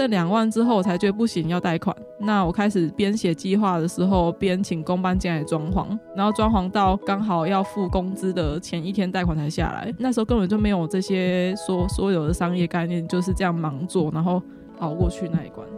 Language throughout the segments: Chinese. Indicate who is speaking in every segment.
Speaker 1: 剩两万之后，我才觉得不行，要贷款。那我开始边写计划的时候，边请工班进来装潢，然后装潢到刚好要付工资的前一天，贷款才下来。那时候根本就没有这些说所有的商业概念，就是这样忙做，然后熬过去那一
Speaker 2: 关。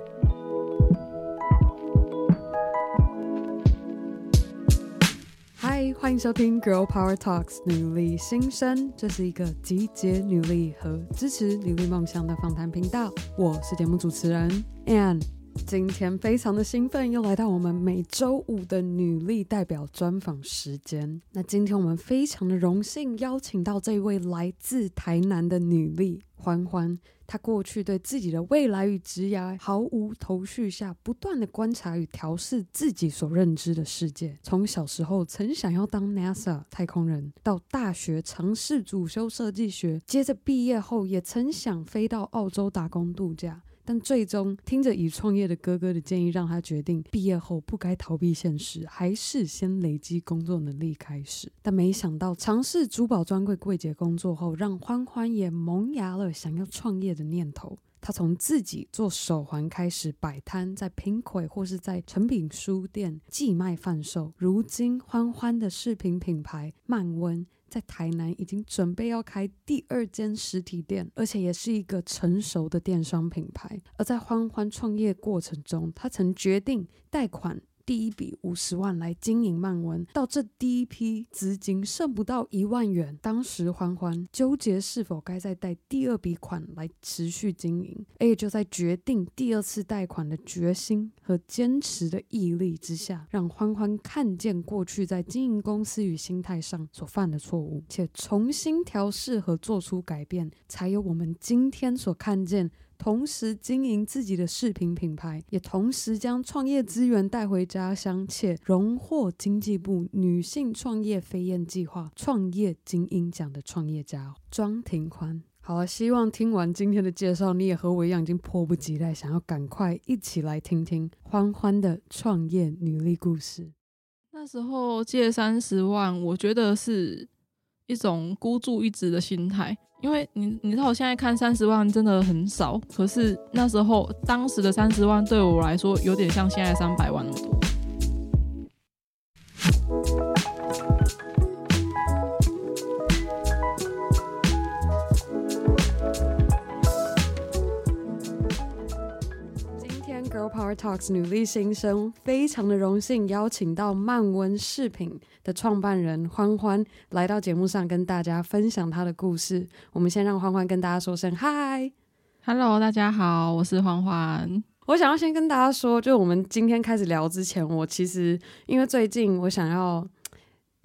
Speaker 2: 欢迎收听《Girl Power Talks》女力新生，这是一个集结女力和支持女力梦想的访谈频道。我是节目主持人 Ann，今天非常的兴奋，又来到我们每周五的女力代表专访时间。那今天我们非常的荣幸邀请到这位来自台南的女力欢欢。他过去对自己的未来与职涯毫无头绪下，不断的观察与调试自己所认知的世界。从小时候曾想要当 NASA 太空人，到大学尝试主修设计学，接着毕业后也曾想飞到澳洲打工度假。但最终听着已创业的哥哥的建议，让他决定毕业后不该逃避现实，还是先累积工作能力开始。但没想到尝试珠宝专柜柜姐工作后，让欢欢也萌芽了想要创业的念头。他从自己做手环开始摆摊，在拼葵或是在成品书店寄卖贩售。如今欢欢的饰品品牌曼温。在台南已经准备要开第二间实体店，而且也是一个成熟的电商品牌。而在欢欢创业过程中，他曾决定贷款。第一笔五十万来经营曼文，到这第一批资金剩不到一万元，当时欢欢纠结是否该再贷第二笔款来持续经营，而也就在决定第二次贷款的决心和坚持的毅力之下，让欢欢看见过去在经营公司与心态上所犯的错误，且重新调试和做出改变，才有我们今天所看见。同时经营自己的视频品牌，也同时将创业资源带回家乡，且荣获经济部女性创业飞燕计划创业精英奖的创业家庄庭宽。好了，希望听完今天的介绍，你也和我一样，已经迫不及待想要赶快一起来听听欢欢的创业女力故事。
Speaker 1: 那时候借三十万，我觉得是一种孤注一掷的心态。因为你，你知道我现在看三十万真的很少，可是那时候当时的三十万对我来说有点像现在三百万那么多。
Speaker 2: Girl Power Talks 女力新生，非常的荣幸邀请到曼温饰品的创办人欢欢来到节目上跟大家分享他的故事。我们先让欢欢跟大家说声嗨
Speaker 1: ，Hello，大家好，我是欢欢。
Speaker 2: 我想要先跟大家说，就我们今天开始聊之前，我其实因为最近我想要。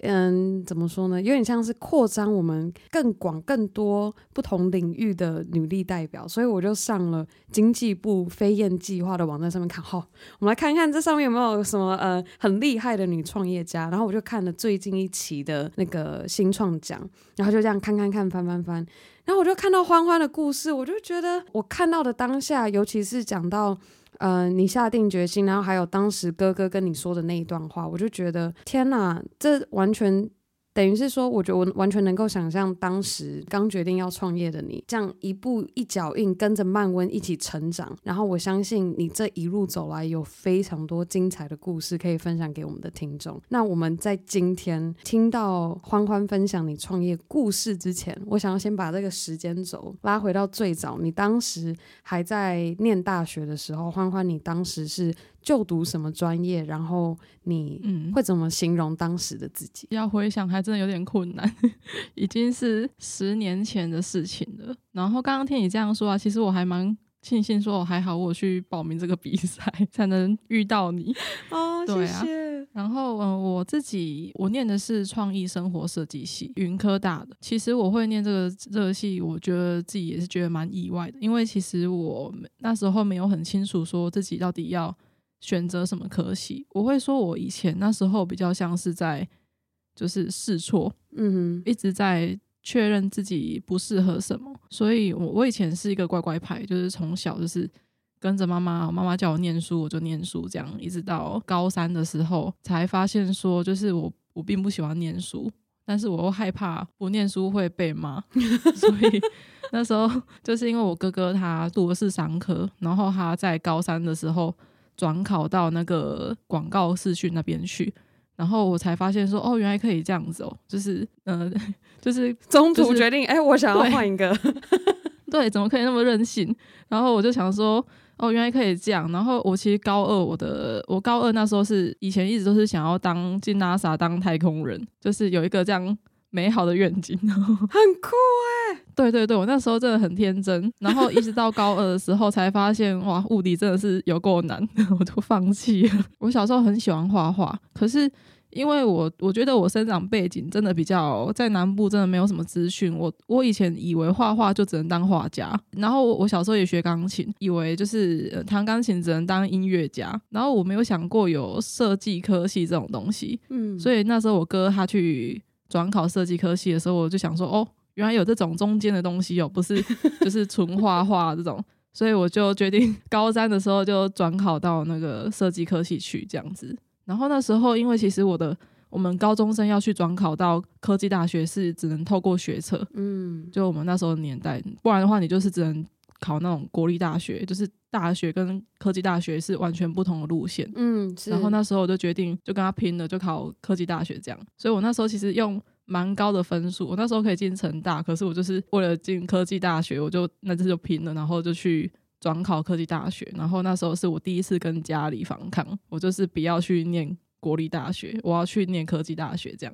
Speaker 2: 嗯，怎么说呢？有点像是扩张我们更广、更多不同领域的女力代表，所以我就上了经济部飞燕计划的网站上面看。好，我们来看看这上面有没有什么呃很厉害的女创业家。然后我就看了最近一期的那个新创奖，然后就这样看看看翻翻翻，然后我就看到欢欢的故事，我就觉得我看到的当下，尤其是讲到。呃，你下定决心，然后还有当时哥哥跟你说的那一段话，我就觉得天哪，这完全。等于是说，我觉得我完全能够想象当时刚决定要创业的你，这样一步一脚印跟着曼温一起成长。然后我相信你这一路走来有非常多精彩的故事可以分享给我们的听众。那我们在今天听到欢欢分享你创业故事之前，我想要先把这个时间轴拉回到最早，你当时还在念大学的时候，欢欢，你当时是。就读什么专业？然后你嗯会怎么形容当时的自己？
Speaker 1: 嗯，要回想还真的有点困难，已经是十年前的事情了。然后刚刚听你这样说啊，其实我还蛮庆幸，说我还好，我去报名这个比赛才能遇到你
Speaker 2: 哦。对啊，谢谢。
Speaker 1: 然后嗯，我自己我念的是创意生活设计系，云科大的。其实我会念这个这个系，我觉得自己也是觉得蛮意外的，因为其实我那时候没有很清楚说自己到底要。选择什么科系？我会说，我以前那时候比较像是在就是试错，嗯，一直在确认自己不适合什么。所以我我以前是一个乖乖牌，就是从小就是跟着妈妈，妈妈叫我念书我就念书，这样一直到高三的时候才发现说，就是我我并不喜欢念书。但是我又害怕不念书会被骂，所以那时候就是因为我哥哥他读的是商科，然后他在高三的时候转考到那个广告视讯那边去，然后我才发现说哦，原来可以这样子哦，就是呃，就是
Speaker 2: 中途决定，哎、就是欸，我想要换一个，
Speaker 1: 对，对，怎么可以那么任性？然后我就想说。哦，原来可以这样。然后我其实高二，我的我高二那时候是以前一直都是想要当进 NASA 当太空人，就是有一个这样美好的愿景，很
Speaker 2: 酷哎、欸。
Speaker 1: 对对对，我那时候真的很天真。然后一直到高二的时候才发现，哇，物理真的是有够难，我就放弃了。我小时候很喜欢画画，可是。因为我我觉得我生长背景真的比较在南部，真的没有什么资讯。我我以前以为画画就只能当画家，然后我小时候也学钢琴，以为就是弹钢琴只能当音乐家，然后我没有想过有设计科系这种东西。嗯，所以那时候我哥他去转考设计科系的时候，我就想说，哦，原来有这种中间的东西哦，不是就是纯画画这种，所以我就决定高三的时候就转考到那个设计科系去这样子。然后那时候，因为其实我的我们高中生要去转考到科技大学是只能透过学测，嗯，就我们那时候的年代，不然的话你就是只能考那种国立大学，就是大学跟科技大学是完全不同的路线，嗯，然后那时候我就决定就跟他拼了，就考科技大学这样。所以我那时候其实用蛮高的分数，我那时候可以进成大，可是我就是为了进科技大学，我就那次就拼了，然后就去。转考科技大学，然后那时候是我第一次跟家里反抗，我就是不要去念国立大学，我要去念科技大学，这样。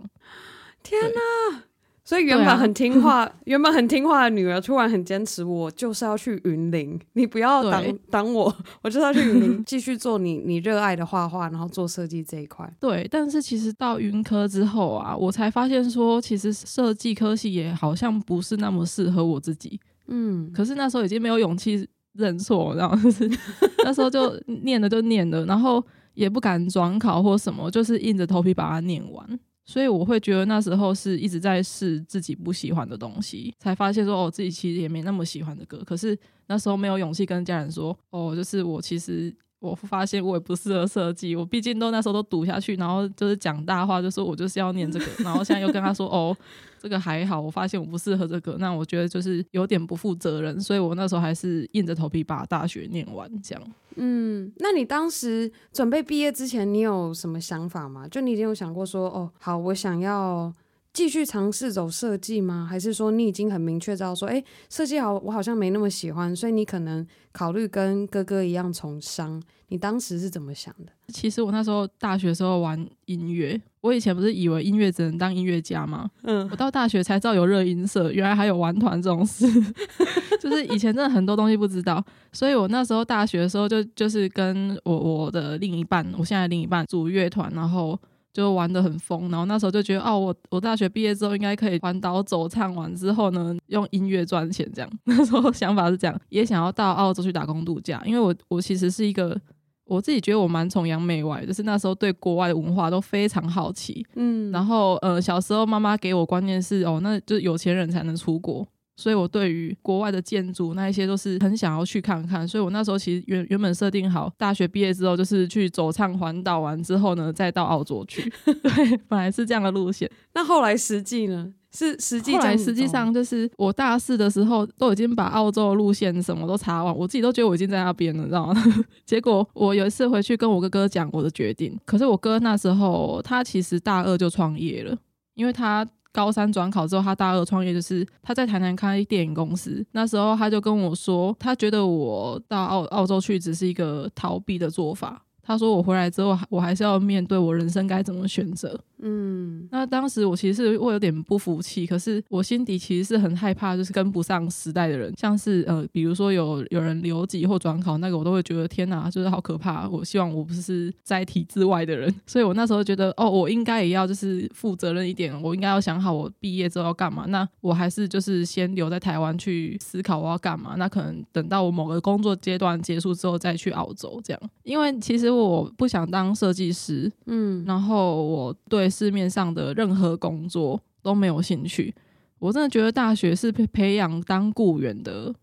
Speaker 2: 天哪！所以原本很听话，啊、原本很听话的女儿，突然很坚持，我就是要去云林，你不要挡挡我，我就是要去云林 继续做你你热爱的画画，然后做设计这一块。
Speaker 1: 对，但是其实到云科之后啊，我才发现说，其实设计科系也好像不是那么适合我自己。嗯，可是那时候已经没有勇气。认错，然后就是 那时候就念了就念了，然后也不敢转考或什么，就是硬着头皮把它念完。所以我会觉得那时候是一直在试自己不喜欢的东西，才发现说哦，自己其实也没那么喜欢的歌。可是那时候没有勇气跟家人说哦，就是我其实我发现我也不适合设计。我毕竟都那时候都读下去，然后就是讲大话，就说我就是要念这个，然后现在又跟他说 哦。这个还好，我发现我不适合这个，那我觉得就是有点不负责任，所以我那时候还是硬着头皮把大学念完，这样。
Speaker 2: 嗯，那你当时准备毕业之前，你有什么想法吗？就你已经有想过说，哦，好，我想要继续尝试走设计吗？还是说你已经很明确知道说，哎，设计好，我好像没那么喜欢，所以你可能考虑跟哥哥一样从商？你当时是怎么想的？
Speaker 1: 其实我那时候大学时候玩音乐，我以前不是以为音乐只能当音乐家吗？嗯，我到大学才知道有热音社，原来还有玩团这种事，就是以前真的很多东西不知道。所以我那时候大学的时候就就是跟我我的另一半，我现在另一半组乐团，然后就玩的很疯。然后那时候就觉得，哦，我我大学毕业之后应该可以环岛走唱完之后呢，用音乐赚钱这样。那时候想法是这样，也想要到澳洲去打工度假，因为我我其实是一个。我自己觉得我蛮崇洋媚外，就是那时候对国外的文化都非常好奇。嗯，然后呃，小时候妈妈给我观念是哦，那就是有钱人才能出国，所以我对于国外的建筑那一些都是很想要去看看。所以我那时候其实原原本设定好，大学毕业之后就是去走唱环岛完之后呢，再到澳洲去。对，本来是这样的路线。
Speaker 2: 那后来实际呢？是实际，后来
Speaker 1: 实际上就是我大四的时候都已经把澳洲路线什么都查完，我自己都觉得我已经在那边了，你知道吗？结果我有一次回去跟我哥哥讲我的决定，可是我哥那时候他其实大二就创业了，因为他高三转考之后，他大二创业就是他在台南开电影公司，那时候他就跟我说，他觉得我到澳澳洲去只是一个逃避的做法。他说：“我回来之后，我还是要面对我人生该怎么选择。”嗯，那当时我其实是会有点不服气，可是我心底其实是很害怕，就是跟不上时代的人，像是呃，比如说有有人留级或转考，那个我都会觉得天哪，就是好可怕。我希望我不是在体制外的人，所以我那时候觉得，哦，我应该也要就是负责任一点，我应该要想好我毕业之后要干嘛。那我还是就是先留在台湾去思考我要干嘛。那可能等到我某个工作阶段结束之后再去澳洲这样，因为其实。我不想当设计师，嗯，然后我对市面上的任何工作都没有兴趣。我真的觉得大学是培培养当雇员的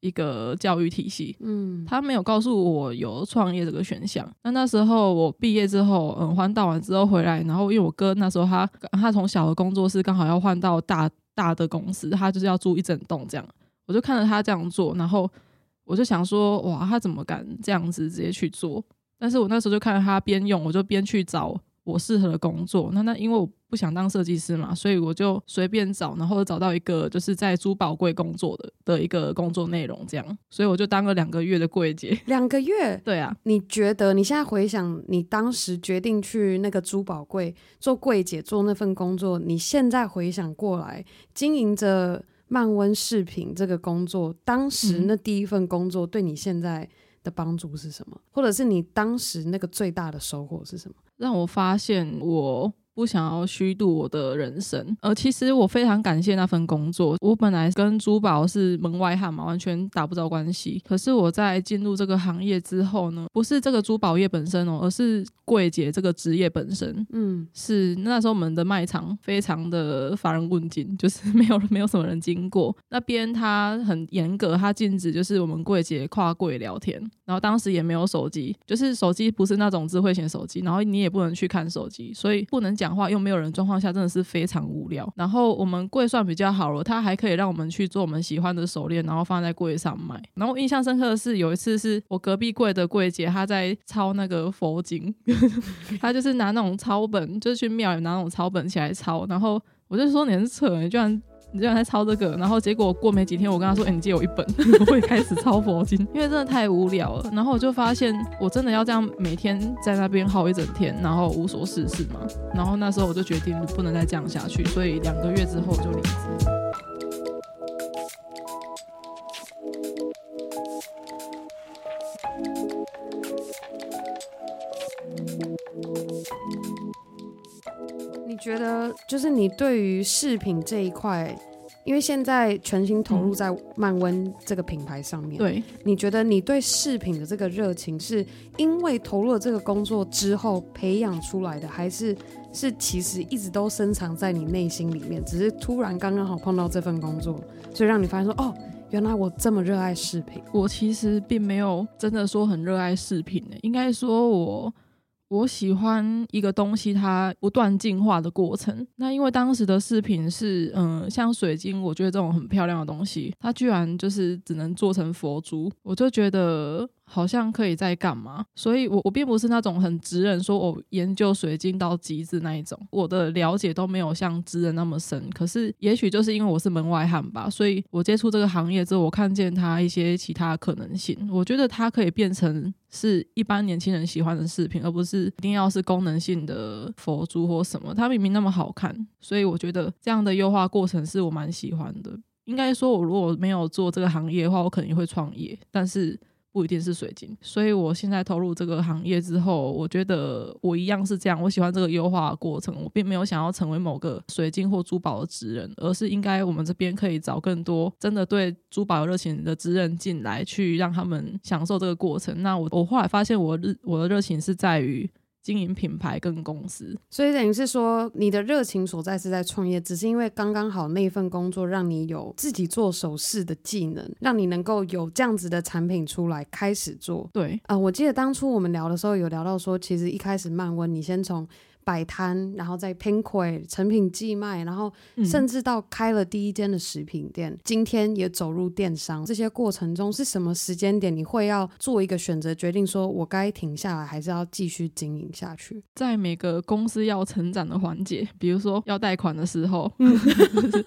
Speaker 1: 一个教育体系，嗯，他没有告诉我有创业这个选项。那那时候我毕业之后，嗯，环岛完之后回来，然后因为我哥那时候他他从小的工作室刚好要换到大大的公司，他就是要租一整栋这样，我就看着他这样做，然后我就想说，哇，他怎么敢这样子直接去做？但是我那时候就看着他边用，我就边去找。我适合的工作，那那因为我不想当设计师嘛，所以我就随便找，然后找到一个就是在珠宝柜工作的的一个工作内容，这样，所以我就当了两个月的柜姐。
Speaker 2: 两个月？
Speaker 1: 对啊。
Speaker 2: 你觉得你现在回想，你当时决定去那个珠宝柜做柜姐做那份工作，你现在回想过来，经营着漫温饰品这个工作，当时那第一份工作对你现在的帮助是什么？或者是你当时那个最大的收获是什么？
Speaker 1: 让我发现我。不想要虚度我的人生，呃，其实我非常感谢那份工作。我本来跟珠宝是门外汉嘛，完全打不着关系。可是我在进入这个行业之后呢，不是这个珠宝业本身哦，而是柜姐这个职业本身。嗯，是那时候我们的卖场非常的乏人问津，就是没有没有什么人经过。那边他很严格，他禁止就是我们柜姐跨柜聊天。然后当时也没有手机，就是手机不是那种智慧型手机，然后你也不能去看手机，所以不能。讲话又没有人状况下，真的是非常无聊。然后我们柜算比较好了，他还可以让我们去做我们喜欢的手链，然后放在柜上卖。然后印象深刻的是，有一次是我隔壁柜的柜姐，她在抄那个佛经，她就是拿那种抄本，就是去庙里拿那种抄本起来抄。然后我就说你很扯，你居然。你这样在抄这个，然后结果过没几天，我跟他说：“哎、欸，你借我一本，我会开始抄佛经，因为真的太无聊了。”然后我就发现，我真的要这样每天在那边耗一整天，然后无所事事嘛。然后那时候我就决定不能再这样下去，所以两个月之后就离职。
Speaker 2: 觉得就是你对于饰品这一块，因为现在全心投入在漫温这个品牌上面。
Speaker 1: 对，
Speaker 2: 你觉得你对饰品的这个热情，是因为投入了这个工作之后培养出来的，还是是其实一直都深藏在你内心里面，只是突然刚刚好碰到这份工作，所以让你发现说，哦，原来我这么热爱饰品。
Speaker 1: 我其实并没有真的说很热爱饰品呢，应该说我。我喜欢一个东西，它不断进化的过程。那因为当时的饰品是，嗯，像水晶，我觉得这种很漂亮的东西，它居然就是只能做成佛珠，我就觉得。好像可以再干嘛，所以我我并不是那种很直人，说我研究水晶到极致那一种，我的了解都没有像直人那么深。可是也许就是因为我是门外汉吧，所以我接触这个行业之后，我看见它一些其他可能性，我觉得它可以变成是一般年轻人喜欢的饰品，而不是一定要是功能性的佛珠或什么。它明明那么好看，所以我觉得这样的优化过程是我蛮喜欢的。应该说，我如果没有做这个行业的话，我肯定会创业，但是。不一定是水晶，所以我现在投入这个行业之后，我觉得我一样是这样。我喜欢这个优化的过程，我并没有想要成为某个水晶或珠宝的职人，而是应该我们这边可以找更多真的对珠宝有热情的职人进来，去让他们享受这个过程。那我我后来发现我，我热我的热情是在于。经营品牌跟公司，
Speaker 2: 所以等于是说，你的热情所在是在创业，只是因为刚刚好那份工作让你有自己做首饰的技能，让你能够有这样子的产品出来开始做。
Speaker 1: 对，
Speaker 2: 啊、呃，我记得当初我们聊的时候有聊到说，其实一开始漫温，你先从。摆摊，然后再拼柜成品寄卖，然后甚至到开了第一间的食品店，嗯、今天也走入电商。这些过程中是什么时间点你会要做一个选择，决定说我该停下来，还是要继续经营下去？
Speaker 1: 在每个公司要成长的环节，比如说要贷款的时候，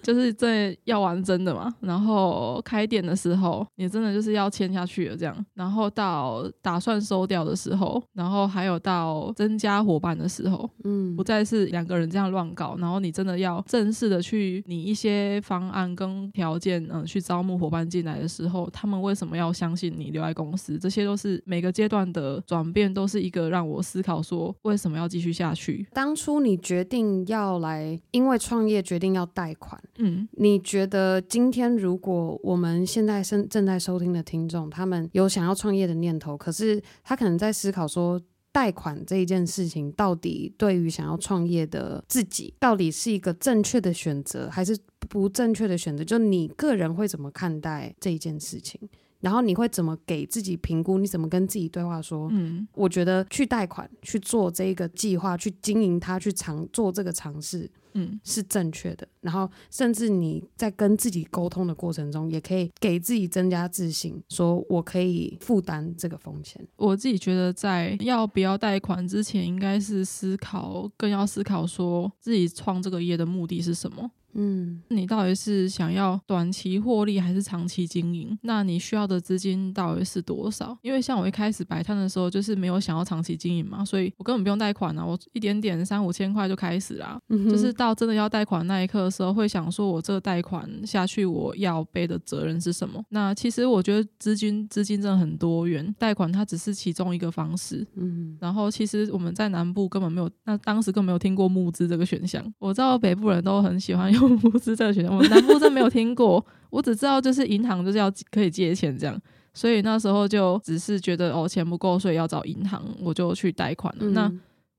Speaker 1: 就是这要玩真的嘛。然后开店的时候，你真的就是要签下去了这样。然后到打算收掉的时候，然后还有到增加伙伴的时候。嗯，不再是两个人这样乱搞，然后你真的要正式的去拟一些方案跟条件，嗯、呃，去招募伙伴进来的时候，他们为什么要相信你留在公司？这些都是每个阶段的转变，都是一个让我思考说为什么要继续下去。
Speaker 2: 当初你决定要来，因为创业决定要贷款，嗯，你觉得今天如果我们现在正正在收听的听众，他们有想要创业的念头，可是他可能在思考说。贷款这一件事情，到底对于想要创业的自己，到底是一个正确的选择，还是不正确的选择？就你个人会怎么看待这一件事情？然后你会怎么给自己评估？你怎么跟自己对话说？嗯，我觉得去贷款去做这个计划，去经营它，去尝做这个尝试。嗯，是正确的。然后，甚至你在跟自己沟通的过程中，也可以给自己增加自信，说我可以负担这个风险。
Speaker 1: 我自己觉得，在要不要贷款之前，应该是思考，更要思考说自己创这个业的目的是什么。嗯，你到底是想要短期获利还是长期经营？那你需要的资金到底是多少？因为像我一开始摆摊的时候，就是没有想要长期经营嘛，所以我根本不用贷款啊，我一点点三五千块就开始啦。嗯。就是到真的要贷款那一刻的时候，会想说我这个贷款下去，我要背的责任是什么？那其实我觉得资金资金真的很多元，贷款它只是其中一个方式。嗯。然后其实我们在南部根本没有，那当时根本没有听过募资这个选项。我知道北部人都很喜欢用。不是这个选项，我南部真没有听过。我只知道就是银行就是要可以借钱这样，所以那时候就只是觉得哦，钱不够，所以要找银行，我就去贷款了。那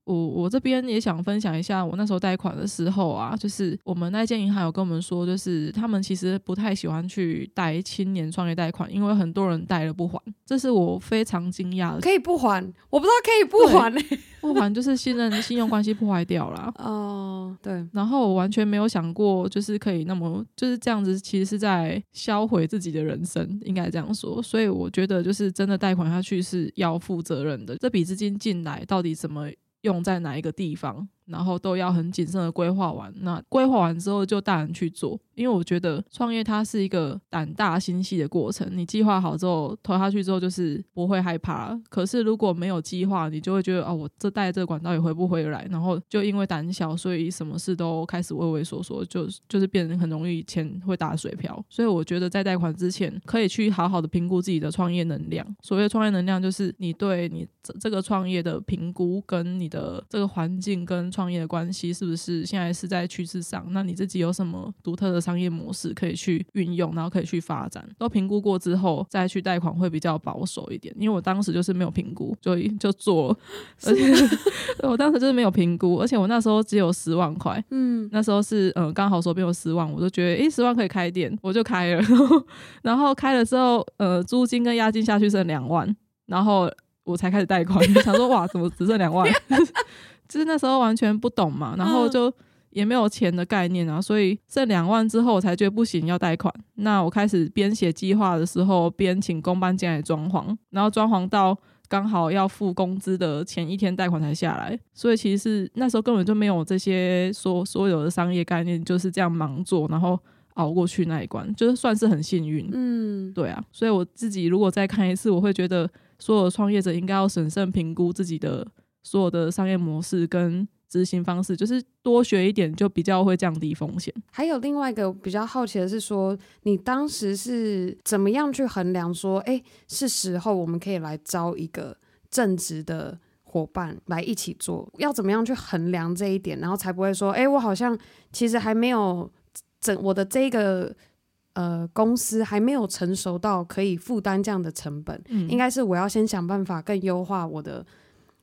Speaker 1: 我我这边也想分享一下，我那时候贷款的时候啊，就是我们那间银行有跟我们说，就是他们其实不太喜欢去贷青年创业贷款，因为很多人贷了不还，这是我非常惊讶的。
Speaker 2: 可以不还？我不知道可以不还呢、欸。
Speaker 1: 不还就是信任、信用关系破坏掉了。
Speaker 2: 哦，对。
Speaker 1: 然后我完全没有想过，就是可以那么就是这样子，其实是在销毁自己的人生，应该这样说。所以我觉得，就是真的贷款下去是要负责任的。这笔资金进来到底怎么用在哪一个地方？然后都要很谨慎的规划完，那规划完之后就大胆去做，因为我觉得创业它是一个胆大心细的过程。你计划好之后投下去之后，就是不会害怕。可是如果没有计划，你就会觉得哦，我这带这个管道也回不回来，然后就因为胆小，所以什么事都开始畏畏缩缩，就就是变得很容易钱会打水漂。所以我觉得在贷款之前，可以去好好的评估自己的创业能量。所谓创业能量，就是你对你这这个创业的评估，跟你的这个环境跟创业的关系是不是现在是在趋势上？那你自己有什么独特的商业模式可以去运用，然后可以去发展？都评估过之后再去贷款会比较保守一点。因为我当时就是没有评估，就就做，而且我当时就是没有评估，而且我那时候只有十万块，嗯，那时候是嗯刚好手边有十万，我就觉得诶十万可以开店，我就开了。然后开了之后，呃，租金跟押金下去剩两万，然后我才开始贷款，想说哇，怎么只剩两万？就是那时候完全不懂嘛，然后就也没有钱的概念啊，所以剩两万之后我才觉得不行，要贷款。那我开始编写计划的时候，边请工班进来装潢，然后装潢到刚好要付工资的前一天，贷款才下来。所以其实是那时候根本就没有这些所所有的商业概念，就是这样盲做，然后熬过去那一关，就是算是很幸运。嗯，对啊，所以我自己如果再看一次，我会觉得所有创业者应该要审慎评估自己的。所有的商业模式跟执行方式，就是多学一点，就比较会降低风险。
Speaker 2: 还有另外一个比较好奇的是说，你当时是怎么样去衡量说，哎，是时候我们可以来招一个正职的伙伴来一起做？要怎么样去衡量这一点，然后才不会说，哎，我好像其实还没有整我的这个呃公司还没有成熟到可以负担这样的成本。嗯，应该是我要先想办法更优化我的。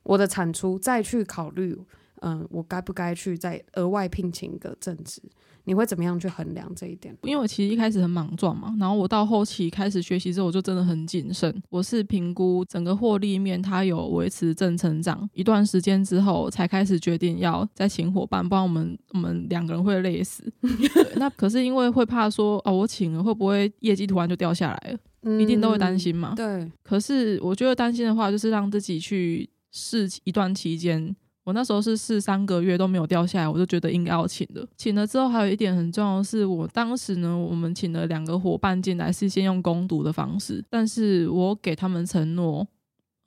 Speaker 2: 我的产出，再去考虑，嗯，我该不该去再额外聘请一个正职？你会怎么样去衡量这一点？
Speaker 1: 因为我其实一开始很莽撞嘛，然后我到后期开始学习之后，我就真的很谨慎。我是评估整个获利面，它有维持正成长一段时间之后，才开始决定要再请伙伴，不然我们我们两个人会累死。那可是因为会怕说，哦，我请了会不会业绩突然就掉下来了？嗯，一定都会担心嘛。
Speaker 2: 对。可
Speaker 1: 是我觉得担心的话，就是让自己去。试一段期间，我那时候是试三个月都没有掉下来，我就觉得应该要请了。请了之后，还有一点很重要的是，我当时呢，我们请了两个伙伴进来，是先用攻读的方式，但是我给他们承诺。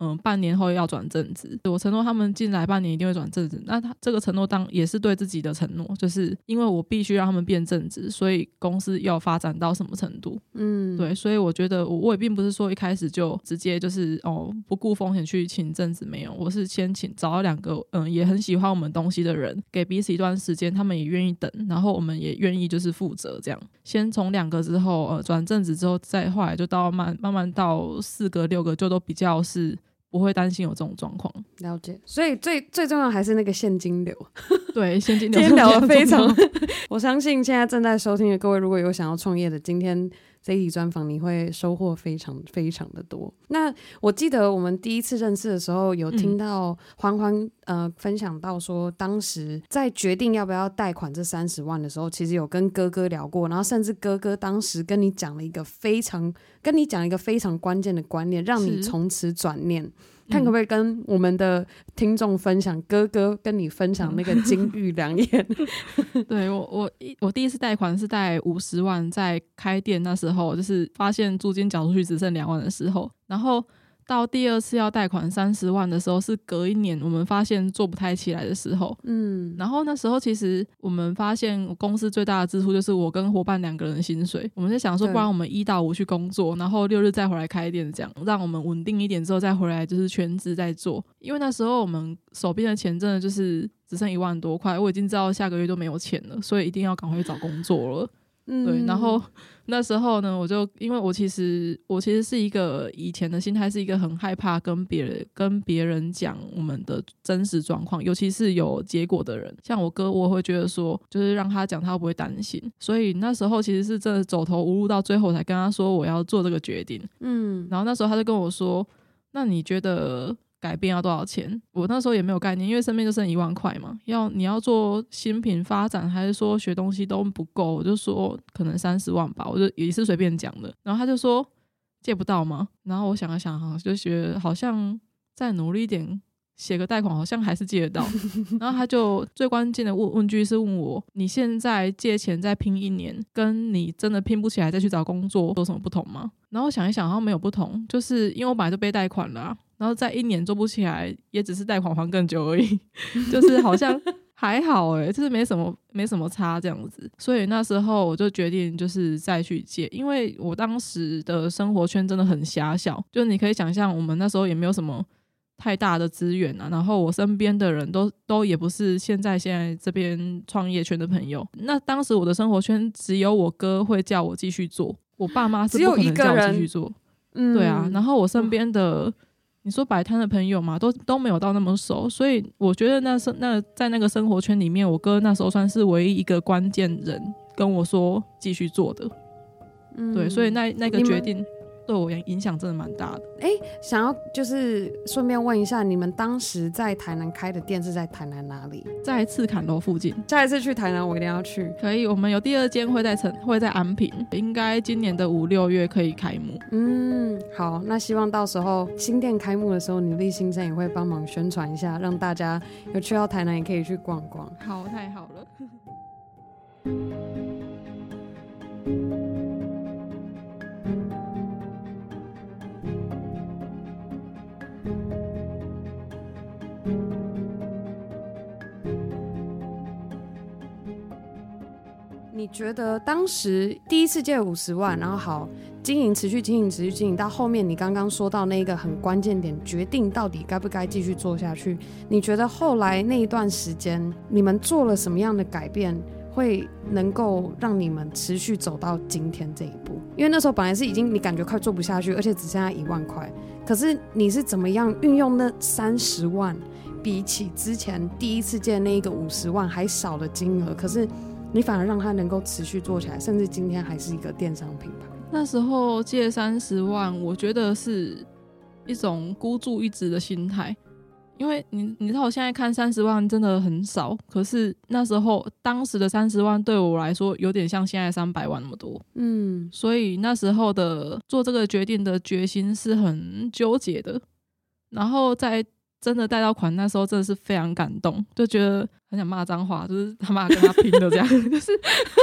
Speaker 1: 嗯，半年后要转正职，我承诺他们进来半年一定会转正职。那他这个承诺当也是对自己的承诺，就是因为我必须让他们变正职，所以公司要发展到什么程度？嗯，对，所以我觉得我我也并不是说一开始就直接就是哦不顾风险去请正职，没有，我是先请找了两个嗯也很喜欢我们东西的人，给彼此一段时间，他们也愿意等，然后我们也愿意就是负责这样。先从两个之后呃转正职之后，再后来就到慢慢慢到四个六个就都比较是。不会担心有这种状况，
Speaker 2: 了解。所以最最重要还是那个现金流。
Speaker 1: 对，现金流。
Speaker 2: 今天聊的非常，我相信现在正在收听的各位，如果有想要创业的，今天这一集专访你会收获非常非常的多。那我记得我们第一次认识的时候，有听到欢欢呃分享到说，当时在决定要不要贷款这三十万的时候，其实有跟哥哥聊过，然后甚至哥哥当时跟你讲了一个非常跟你讲一个非常关键的观念，让你从此转念。看可不可以跟我们的听众分享，哥哥跟你分享那个金玉良言。
Speaker 1: 对我，我一我第一次贷款是贷五十万，在开店那时候，就是发现租金缴出去只剩两万的时候，然后。到第二次要贷款三十万的时候，是隔一年，我们发现做不太起来的时候。嗯，然后那时候其实我们发现公司最大的支出就是我跟伙伴两个人的薪水。我们在想说，不然我们一到五去工作，然后六日再回来开店，这样让我们稳定一点之后再回来就是全职在做。因为那时候我们手边的钱真的就是只剩一万多块，我已经知道下个月都没有钱了，所以一定要赶快去找工作了。嗯，对，然后 那时候呢，我就因为我其实我其实是一个以前的心态是一个很害怕跟别人跟别人讲我们的真实状况，尤其是有结果的人，像我哥，我会觉得说就是让他讲，他不会担心，所以那时候其实是真的走投无路，到最后才跟他说我要做这个决定。嗯，然后那时候他就跟我说，那你觉得？改变要多少钱？我那时候也没有概念，因为身边就剩一万块嘛。要你要做新品发展，还是说学东西都不够？我就说可能三十万吧，我就也是随便讲的。然后他就说借不到吗？然后我想了想哈，就觉得好像再努力一点，写个贷款好像还是借得到。然后他就最关键的问问句是问我：你现在借钱再拼一年，跟你真的拼不起来再去找工作有什么不同吗？然后想一想，好像没有不同，就是因为我本来就背贷款了啊。然后在一年做不起来，也只是贷款还更久而已，就是好像 还好诶，就是没什么没什么差这样子。所以那时候我就决定就是再去借，因为我当时的生活圈真的很狭小，就你可以想象，我们那时候也没有什么太大的资源啊。然后我身边的人都都也不是现在现在这边创业圈的朋友。那当时我的生活圈只有我哥会叫我继续做，我爸妈是不可能叫我继续做。嗯，对啊。然后我身边的。你说摆摊的朋友嘛，都都没有到那么熟，所以我觉得那是那在那个生活圈里面，我哥那时候算是唯一一个关键人跟我说继续做的，嗯，对，所以那那个决定。对我影响真的蛮大的。哎，
Speaker 2: 想要就是顺便问一下，你们当时在台南开的店是在台南哪里？
Speaker 1: 在赤坎楼附近。
Speaker 2: 下一次去台南，我一定要去。
Speaker 1: 可以，我们有第二间会在城，会在安平，应该今年的五六月可以开幕。
Speaker 2: 嗯，好，那希望到时候新店开幕的时候，你立新生也会帮忙宣传一下，让大家有去到台南也可以去逛逛。
Speaker 1: 好，太好了。
Speaker 2: 觉得当时第一次借五十万，然后好经营，持续经营，持续经营到后面，你刚刚说到那个很关键点，决定到底该不该继续做下去？你觉得后来那一段时间，你们做了什么样的改变，会能够让你们持续走到今天这一步？因为那时候本来是已经你感觉快做不下去，而且只剩下一万块，可是你是怎么样运用那三十万，比起之前第一次借那一个五十万还少的金额，可是。你反而让他能够持续做起来，甚至今天还是一个电商品牌。
Speaker 1: 那时候借三十万，我觉得是一种孤注一掷的心态，因为你你知道，我现在看三十万真的很少，可是那时候当时的三十万对我来说，有点像现在三百万那么多。嗯，所以那时候的做这个决定的决心是很纠结的，然后在。真的贷到款，那时候真的是非常感动，就觉得很想骂脏话，就是他妈跟他拼的这样，就是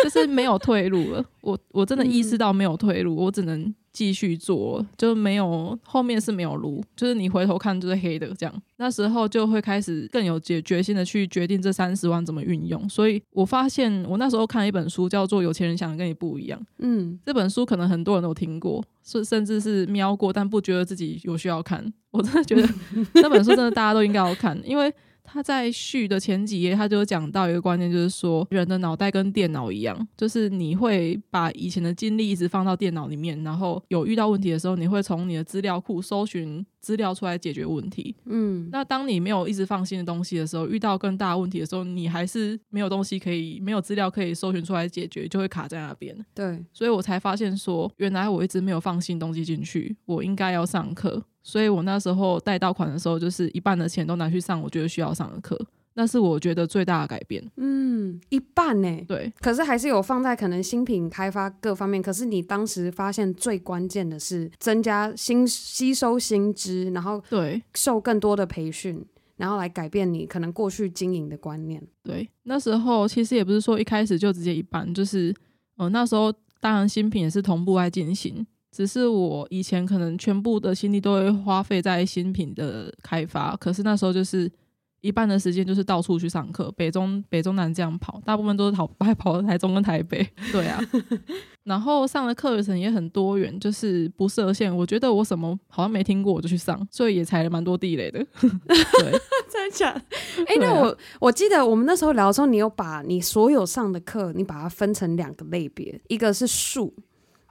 Speaker 1: 就是没有退路了。我我真的意识到没有退路，我只能。继续做，就没有后面是没有路，就是你回头看就是黑的这样。那时候就会开始更有决决心的去决定这三十万怎么运用。所以我发现，我那时候看了一本书，叫做《有钱人想的跟你不一样》。嗯，这本书可能很多人都听过，甚甚至是瞄过，但不觉得自己有需要看。我真的觉得 那本书真的大家都应该要看，因为他在序的前几页，他就讲到一个观念，就是说人的脑袋跟电脑一样，就是你会把以前的经历一直放到电脑里面，然后有遇到问题的时候，你会从你的资料库搜寻资料出来解决问题。嗯，那当你没有一直放新的东西的时候，遇到更大问题的时候，你还是没有东西可以，没有资料可以搜寻出来解决，就会卡在那边。
Speaker 2: 对，
Speaker 1: 所以我才发现说，原来我一直没有放新东西进去，我应该要上课。所以我那时候贷到款的时候，就是一半的钱都拿去上我觉得需要上的课，那是我觉得最大的改变。
Speaker 2: 嗯，一半呢？
Speaker 1: 对。
Speaker 2: 可是还是有放在可能新品开发各方面。可是你当时发现最关键的是增加新吸收新知，然后对受更多的培训，然后来改变你可能过去经营的观念。
Speaker 1: 对，那时候其实也不是说一开始就直接一半，就是呃那时候当然新品也是同步在进行。只是我以前可能全部的心力都会花费在新品的开发，可是那时候就是一半的时间就是到处去上课，北中北中南这样跑，大部分都是跑 还跑到台中跟台北，对啊，然后上的课程也很多元，就是不设限。我觉得我什么好像没听过，我就去上，所以也踩了蛮多地雷的。对，
Speaker 2: 真的假的？哎、欸，那我、啊、我记得我们那时候聊的时候，你有把你所有上的课，你把它分成两个类别，一个是术。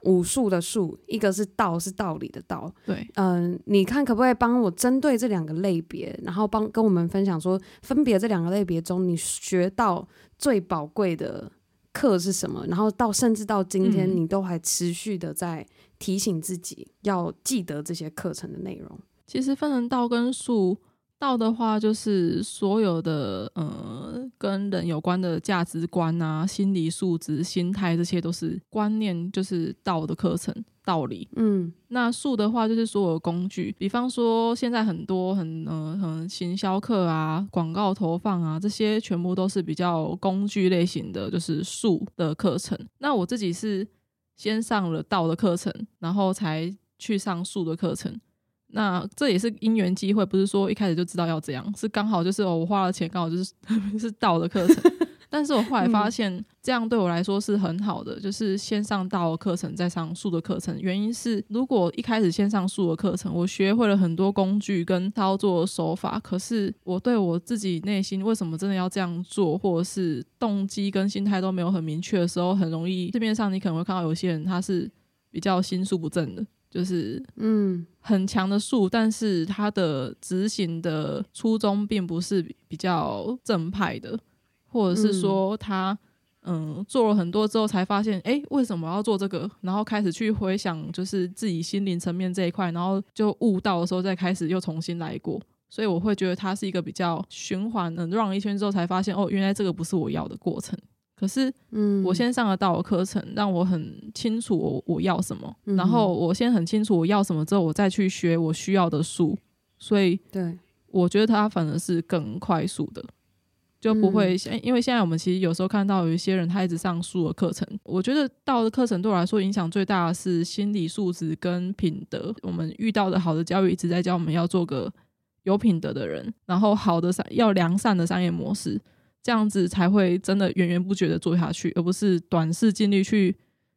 Speaker 2: 武术的术，一个是道，是道理的道。
Speaker 1: 对，
Speaker 2: 嗯、呃，你看可不可以帮我针对这两个类别，然后帮跟我们分享说，分别这两个类别中，你学到最宝贵的课是什么？然后到甚至到今天，你都还持续的在提醒自己要记得这些课程的内容。
Speaker 1: 其实分成道跟术。道的话，就是所有的呃跟人有关的价值观啊、心理素质、心态，这些都是观念，就是道的课程道理。嗯，那术的话，就是所有的工具，比方说现在很多很呃很行销课啊、广告投放啊，这些全部都是比较工具类型的，就是术的课程。那我自己是先上了道的课程，然后才去上术的课程。那这也是因缘机会，不是说一开始就知道要这样，是刚好就是哦，我花了钱，刚好就是 是道的课程。但是我后来发现，这样对我来说是很好的，就是先上道的课程，再上术的课程。原因是，如果一开始先上术的课程，我学会了很多工具跟操作手法，可是我对我自己内心为什么真的要这样做，或者是动机跟心态都没有很明确的时候，很容易市面上你可能会看到有些人他是比较心术不正的。就是嗯，很强的术，但是他的执行的初衷并不是比较正派的，或者是说他嗯做了很多之后才发现，诶，为什么要做这个？然后开始去回想，就是自己心灵层面这一块，然后就悟到的时候再开始又重新来过。所以我会觉得它是一个比较循环的，run 一圈之后才发现，哦，原来这个不是我要的过程。可是，嗯，我先上了道的课程，让我很清楚我我要什么，嗯、然后我先很清楚我要什么之后，我再去学我需要的术，所以，对，我觉得它反而是更快速的，就不会，嗯、因为现在我们其实有时候看到有一些人他一直上术的课程，我觉得道的课程对我来说影响最大的是心理素质跟品德。我们遇到的好的教育一直在教我们要做个有品德的人，然后好的商要良善的商业模式。这样子才会真的源源不绝的做下去，而不是短视近利去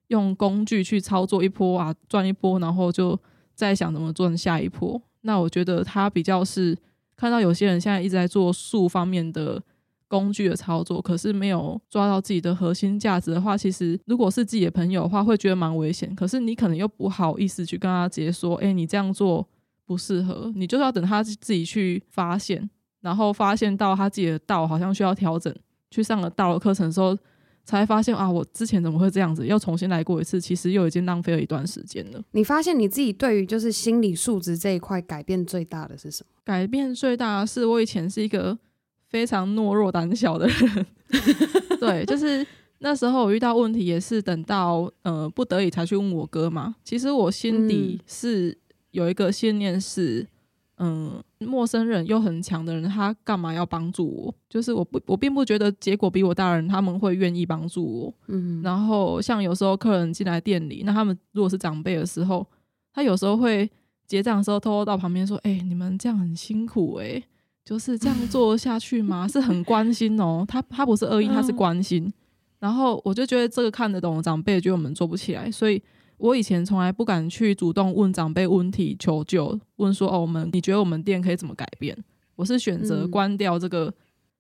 Speaker 1: 用工具去操作一波啊，赚一波，然后就再想怎么赚下一波。那我觉得他比较是看到有些人现在一直在做术方面的工具的操作，可是没有抓到自己的核心价值的话，其实如果是自己的朋友的话，会觉得蛮危险。可是你可能又不好意思去跟他直接说，哎，你这样做不适合，你就是要等他自己去发现。然后发现到他自己的道好像需要调整，去上了道的课程的时候，才发现啊，我之前怎么会这样子？要重新来过一次，其实又已经浪费了一段时间了。
Speaker 2: 你发现你自己对于就是心理素质这一块改变最大的是什么？
Speaker 1: 改变最大的是我以前是一个非常懦弱胆小的人，对，就是那时候我遇到问题也是等到呃不得已才去问我哥嘛。其实我心底是有一个信念是。嗯，陌生人又很强的人，他干嘛要帮助我？就是我不，我并不觉得结果比我大人他们会愿意帮助我。嗯，然后像有时候客人进来店里，那他们如果是长辈的时候，他有时候会结账的时候偷偷到旁边说：“哎、欸，你们这样很辛苦哎、欸，就是这样做下去吗？” 是很关心哦，他他不是恶意，他是关心。嗯、然后我就觉得这个看得懂的长辈，觉得我们做不起来，所以。我以前从来不敢去主动问长辈问题求救，问说哦，我们你觉得我们店可以怎么改变？我是选择关掉这个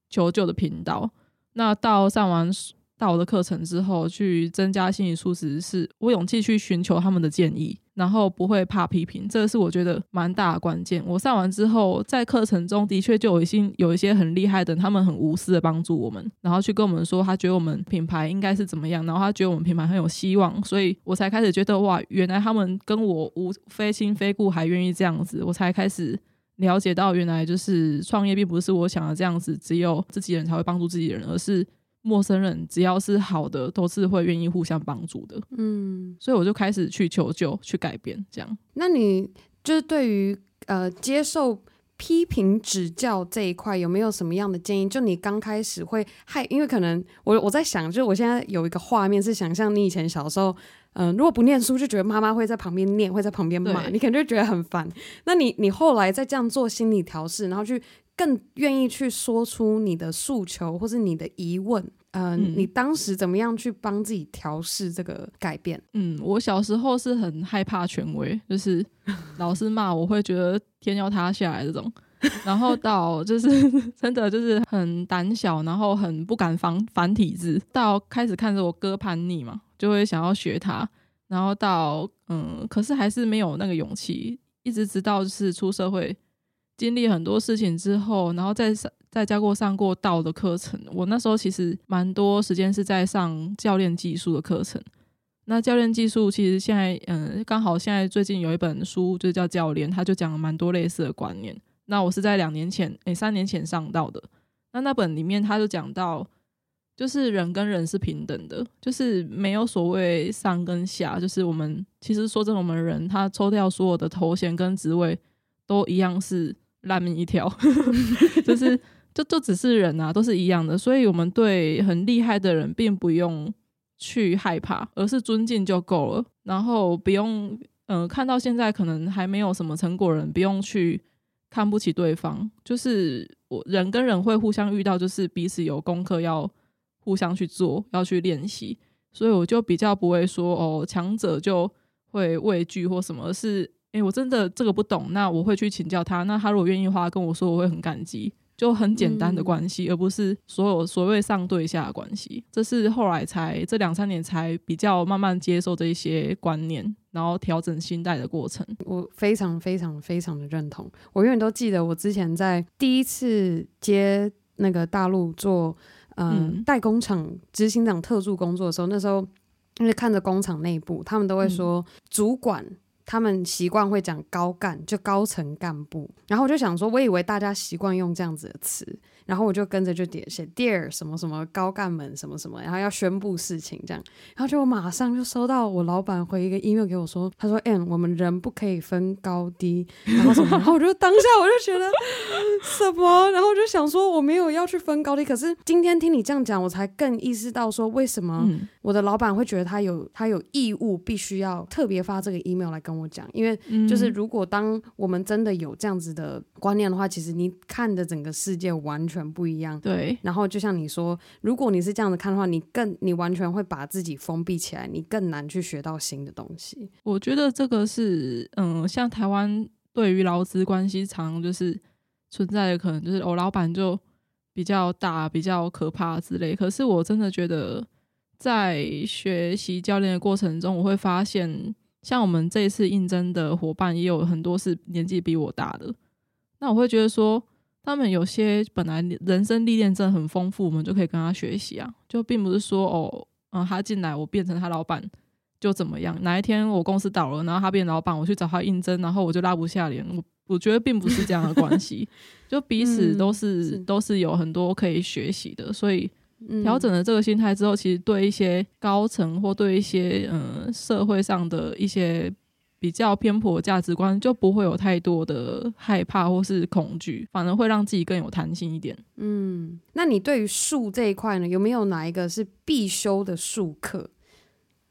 Speaker 1: 求救的频道。那到上完到我的课程之后，去增加心理素质，是我勇气去寻求他们的建议。然后不会怕批评，这个是我觉得蛮大的关键。我上完之后，在课程中的确就有一些有一些很厉害的，他们很无私的帮助我们，然后去跟我们说他觉得我们品牌应该是怎么样，然后他觉得我们品牌很有希望，所以我才开始觉得哇，原来他们跟我无非亲非故，还愿意这样子，我才开始了解到原来就是创业并不是我想的这样子，只有自己人才会帮助自己人，而是。陌生人只要是好的，都是会愿意互相帮助的。嗯，所以我就开始去求救，去改变这样。
Speaker 2: 那你就是对于呃接受批评指教这一块，有没有什么样的建议？就你刚开始会害，因为可能我我在想，就是我现在有一个画面是想象你以前小时候，嗯、呃，如果不念书，就觉得妈妈会在旁边念，会在旁边骂，你可能就觉得很烦。那你你后来再这样做心理调试，然后去。更愿意去说出你的诉求或是你的疑问，呃、嗯，你当时怎么样去帮自己调试这个改变？
Speaker 1: 嗯，我小时候是很害怕权威，就是 老师骂我会觉得天要塌下来这种，然后到 就是 真的就是很胆小，然后很不敢反反体制，到开始看着我哥叛逆嘛，就会想要学他，然后到嗯，可是还是没有那个勇气，一直直到就是出社会。经历很多事情之后，然后再上再加过上过道的课程。我那时候其实蛮多时间是在上教练技术的课程。那教练技术其实现在，嗯，刚好现在最近有一本书，就叫教练，他就讲了蛮多类似的观念。那我是在两年前，诶，三年前上到的。那那本里面他就讲到，就是人跟人是平等的，就是没有所谓上跟下。就是我们其实说真的，我们人他抽掉所有的头衔跟职位，都一样是。烂命一条，就是就就只是人啊，都是一样的，所以我们对很厉害的人并不用去害怕，而是尊敬就够了。然后不用，嗯、看到现在可能还没有什么成果人，不用去看不起对方。就是我人跟人会互相遇到，就是彼此有功课要互相去做，要去练习。所以我就比较不会说哦，强者就会畏惧或什么，而是。诶、我真的这个不懂，那我会去请教他。那他如果愿意的话，跟我说，我会很感激。就很简单的关系，嗯、而不是所有所谓上对下的关系。这是后来才这两三年才比较慢慢接受这一些观念，然后调整心态的过程。
Speaker 2: 我非常非常非常的认同。我永远都记得我之前在第一次接那个大陆做呃、嗯代工厂执行长特助工作的时候，那时候因为看着工厂内部，他们都会说、嗯、主管。他们习惯会讲高干，就高层干部。然后我就想说，我以为大家习惯用这样子的词。然后我就跟着就点写 Dear 什么什么高干们什么什么，然后要宣布事情这样，然后就我马上就收到我老板回一个 email 给我说，他说 Ann 我们人不可以分高低，然后什么，然后我就当下我就觉得什么，然后我就想说我没有要去分高低，可是今天听你这样讲，我才更意识到说为什么我的老板会觉得他有他有义务必须要特别发这个 email 来跟我讲，因为就是如果当我们真的有这样子的观念的话，其实你看的整个世界完全。全不一样，
Speaker 1: 对。
Speaker 2: 然后就像你说，如果你是这样子看的话，你更你完全会把自己封闭起来，你更难去学到新的东西。
Speaker 1: 我觉得这个是，嗯，像台湾对于劳资关系常就是存在的可能就是，我、哦、老板就比较大、比较可怕之类。可是我真的觉得，在学习教练的过程中，我会发现，像我们这一次应征的伙伴，也有很多是年纪比我大的。那我会觉得说。他们有些本来人生历练真的很丰富，我们就可以跟他学习啊，就并不是说哦，嗯，他进来我变成他老板就怎么样，哪一天我公司倒了，然后他变老板，我去找他应征，然后我就拉不下脸，我我觉得并不是这样的关系，就彼此都是，都是有很多可以学习的，所以调整了这个心态之后，其实对一些高层或对一些嗯社会上的一些。比较偏颇价值观，就不会有太多的害怕或是恐惧，反而会让自己更有弹性一点。
Speaker 2: 嗯，那你对于术这一块呢，有没有哪一个是必修的术课？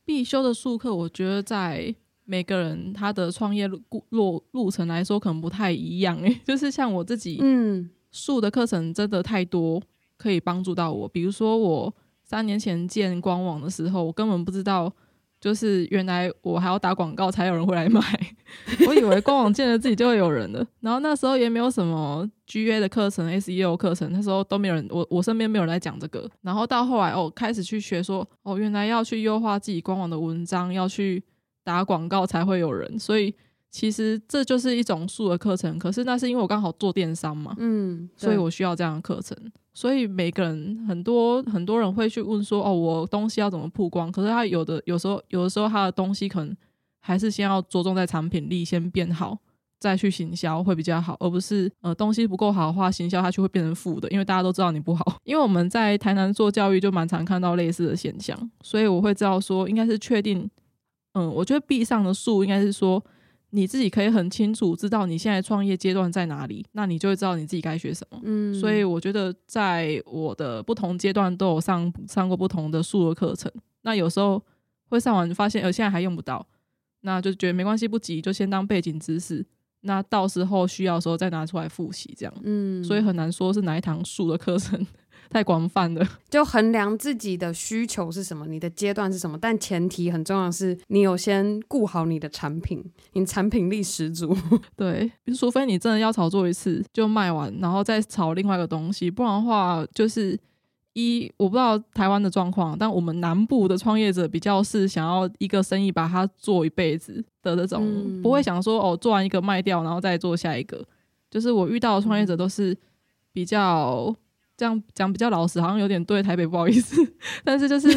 Speaker 1: 必修的术课，我觉得在每个人他的创业路路路程来说，可能不太一样。诶，就是像我自己，嗯，术的课程真的太多，可以帮助到我。比如说，我三年前建官网的时候，我根本不知道。就是原来我还要打广告才有人会来买，我以为官网建了自己就会有人的。然后那时候也没有什么 GA 的课程、SEO 课程，那时候都没有人，我我身边没有人来讲这个。然后到后来哦，开始去学说哦，原来要去优化自己官网的文章，要去打广告才会有人。所以其实这就是一种术的课程。可是那是因为我刚好做电商嘛，嗯，所以我需要这样的课程。所以每个人很多很多人会去问说，哦，我东西要怎么曝光？可是他有的有时候有的时候他的东西可能还是先要着重在产品力先变好，再去行销会比较好，而不是呃东西不够好的话，行销它就会变成负的，因为大家都知道你不好。因为我们在台南做教育就蛮常看到类似的现象，所以我会知道说应该是确定，嗯，我觉得壁上的树应该是说。你自己可以很清楚知道你现在创业阶段在哪里，那你就会知道你自己该学什么。嗯，所以我觉得在我的不同阶段都有上上过不同的数的课程。那有时候会上完发现，呃，现在还用不到，那就觉得没关系，不急，就先当背景知识。那到时候需要的时候再拿出来复习，这样。嗯，所以很难说是哪一堂数的课程。太广泛了，
Speaker 2: 就衡量自己的需求是什么，你的阶段是什么，但前提很重要是，你有先顾好你的产品，你产品力十足。
Speaker 1: 对，除非你真的要炒作一次就卖完，然后再炒另外一个东西，不然的话，就是一我不知道台湾的状况，但我们南部的创业者比较是想要一个生意把它做一辈子的那种，嗯、不会想说哦，做完一个卖掉，然后再做下一个。就是我遇到的创业者都是比较。这样讲比较老实，好像有点对台北不好意思，但是就是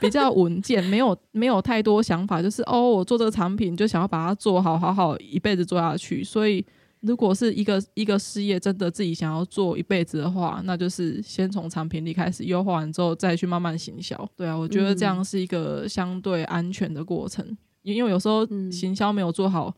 Speaker 1: 比较稳健，没有 没有太多想法，就是哦，我做这个产品就想要把它做好，好好一辈子做下去。所以，如果是一个一个事业，真的自己想要做一辈子的话，那就是先从产品力开始优化完之后，再去慢慢行销。对啊，我觉得这样是一个相对安全的过程，因为有时候行销没有做好。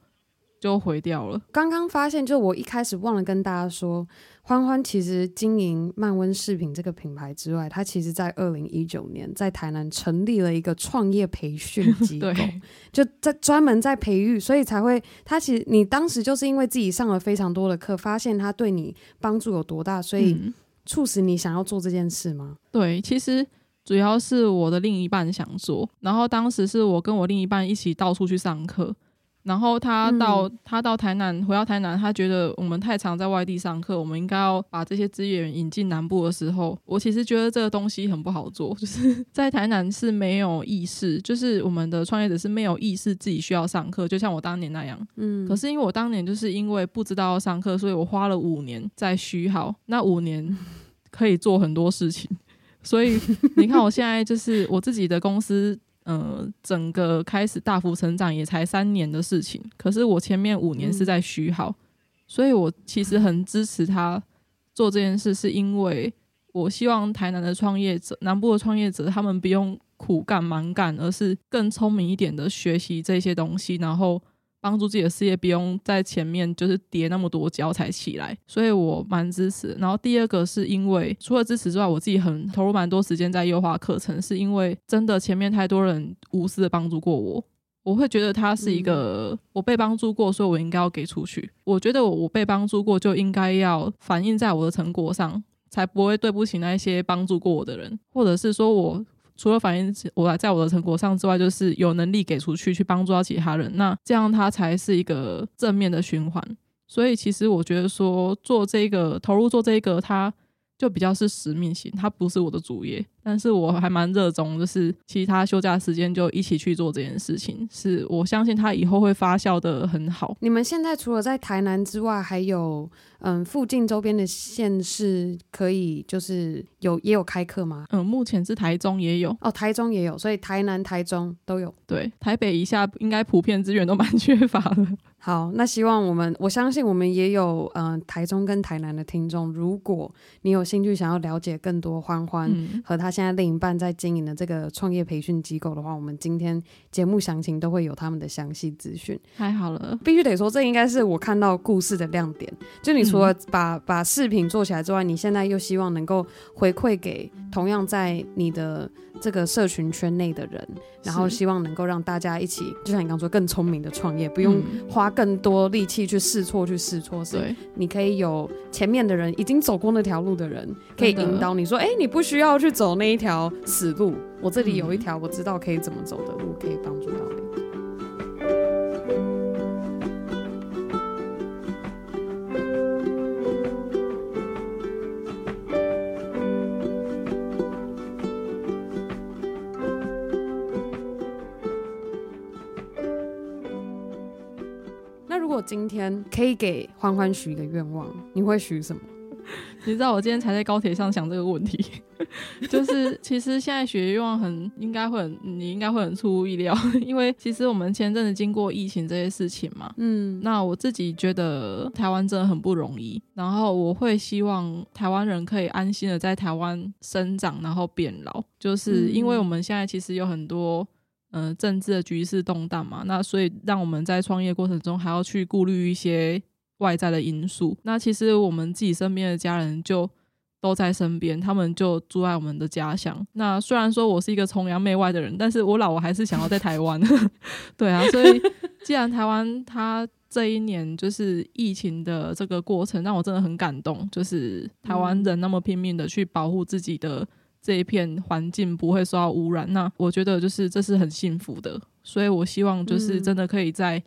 Speaker 1: 就毁掉了。
Speaker 2: 刚刚发现，就我一开始忘了跟大家说，欢欢其实经营漫温饰品这个品牌之外，他其实在二零一九年在台南成立了一个创业培训机构，就在专门在培育，所以才会他其实你当时就是因为自己上了非常多的课，发现他对你帮助有多大，所以促使你想要做这件事吗？
Speaker 1: 对，其实主要是我的另一半想做，然后当时是我跟我另一半一起到处去上课。然后他到、嗯、他到台南，回到台南，他觉得我们太常在外地上课，我们应该要把这些资源引进南部的时候，我其实觉得这个东西很不好做，就是在台南是没有意识，就是我们的创业者是没有意识自己需要上课，就像我当年那样。嗯。可是因为我当年就是因为不知道要上课，所以我花了五年在虚耗，那五年 可以做很多事情，所以你看我现在就是我自己的公司。呃，整个开始大幅成长也才三年的事情，可是我前面五年是在虚耗，嗯、所以我其实很支持他做这件事，是因为我希望台南的创业者、南部的创业者，他们不用苦干蛮干，而是更聪明一点的学习这些东西，然后。帮助自己的事业不用在前面就是跌那么多跤才起来，所以我蛮支持。然后第二个是因为除了支持之外，我自己很投入蛮多时间在优化课程，是因为真的前面太多人无私的帮助过我，我会觉得他是一个我被帮助过，所以我应该要给出去。我觉得我被帮助过就应该要反映在我的成果上，才不会对不起那些帮助过我的人，或者是说我。除了反映我在我的成果上之外，就是有能力给出去，去帮助到其他人，那这样它才是一个正面的循环。所以其实我觉得说做这个投入做这个，它就比较是使命型，它不是我的主业。但是我还蛮热衷，就是其他休假时间就一起去做这件事情，是我相信它以后会发酵的很好。
Speaker 2: 你们现在除了在台南之外，还有嗯附近周边的县市可以就是有也有开课吗？
Speaker 1: 嗯，目前是台中也有哦，
Speaker 2: 台中也有，所以台南、台中都有。
Speaker 1: 对，台北以下应该普遍资源都蛮 缺乏的。
Speaker 2: 好，那希望我们我相信我们也有嗯台中跟台南的听众，如果你有兴趣想要了解更多欢欢和他。现在另一半在经营的这个创业培训机构的话，我们今天节目详情都会有他们的详细资讯。
Speaker 1: 太好了，
Speaker 2: 必须得说，这应该是我看到故事的亮点。就你除了把、嗯、把视频做起来之外，你现在又希望能够回馈给同样在你的这个社群圈内的人，然后希望能够让大家一起，就像你刚说，更聪明的创业，不用花更多力气去试错，去试错。对，你可以有前面的人已经走过那条路的人可以引导你说，哎、欸，你不需要去走那一条死路，我这里有一条我知道可以怎么走的路，可以帮助到你。今天可以给欢欢许一个愿望，你会许什么？
Speaker 1: 你知道我今天才在高铁上想这个问题，就是其实现在许愿望很应该会很，你应该会很出乎意料，因为其实我们前阵子经过疫情这些事情嘛，嗯，那我自己觉得台湾真的很不容易，然后我会希望台湾人可以安心的在台湾生长，然后变老，就是因为我们现在其实有很多。嗯、呃，政治的局势动荡嘛，那所以让我们在创业过程中还要去顾虑一些外在的因素。那其实我们自己身边的家人就都在身边，他们就住在我们的家乡。那虽然说我是一个崇洋媚外的人，但是我老我还是想要在台湾。对啊，所以既然台湾它这一年就是疫情的这个过程，让我真的很感动，就是台湾人那么拼命的去保护自己的。这一片环境不会受到污染，那我觉得就是这是很幸福的，所以我希望就是真的可以在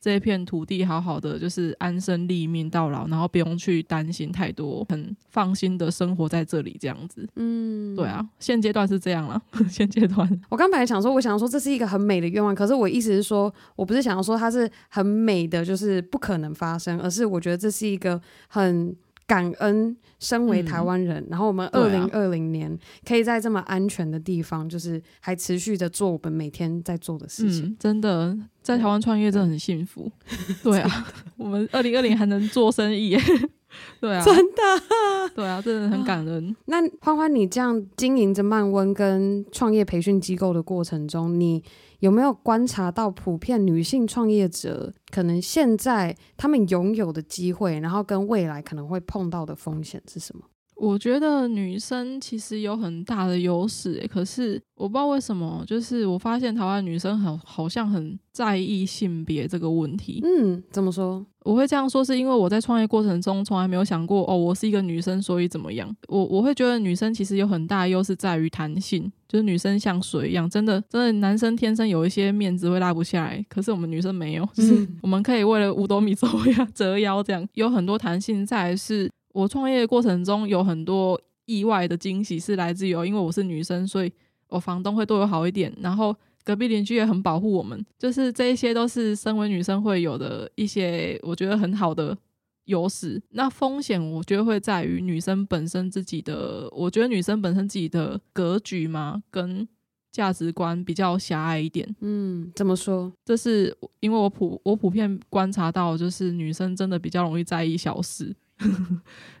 Speaker 1: 这一片土地好好的就是安身立命到老，然后不用去担心太多，很放心的生活在这里这样子。嗯，对啊，现阶段是这样了。现阶段，
Speaker 2: 我刚本来想说，我想说这是一个很美的愿望，可是我意思是说，我不是想要说它是很美的，就是不可能发生，而是我觉得这是一个很。感恩身为台湾人，嗯，然后我们二零二零年可以在这么安全的地方，就是还持续的做我们每天在做的事情。
Speaker 1: 嗯，真的在台湾创业真的很幸福。对啊，我们二零二零还能做生意，对啊，
Speaker 2: 真的，
Speaker 1: 对啊，真的很感恩。
Speaker 2: 那欢欢，你这样经营着曼温跟创业培训机构的过程中，你有没有观察到普遍女性创业者可能现在他们拥有的机会，然后跟未来可能会碰到的风险是什么？
Speaker 1: 我觉得女生其实有很大的优势，可是我不知道为什么，就是我发现台湾女生很好像很在意性别这个问题。
Speaker 2: 嗯，怎么说？
Speaker 1: 我会这样说，是因为我在创业过程中从来没有想过，哦，我是一个女生，所以怎么样？我我会觉得女生其实有很大的优势在于弹性，就是女生像水一样，真的真的，男生天生有一些面子会拉不下来，可是我们女生没有，就是我们可以为了五斗米折腰，折腰这样，有很多弹性在是。我创业的过程中有很多意外的惊喜，是来自于因为我是女生，所以我房东会对我好一点，然后隔壁邻居也很保护我们，就是这一些都是身为女生会有的一些我觉得很好的优势。那风险我觉得会在于女生本身自己的，我觉得女生本身自己的格局嘛，跟价值观比较狭隘一点。
Speaker 2: 嗯，怎么说？
Speaker 1: 这是因为我普我普遍观察到，就是女生真的比较容易在意小事。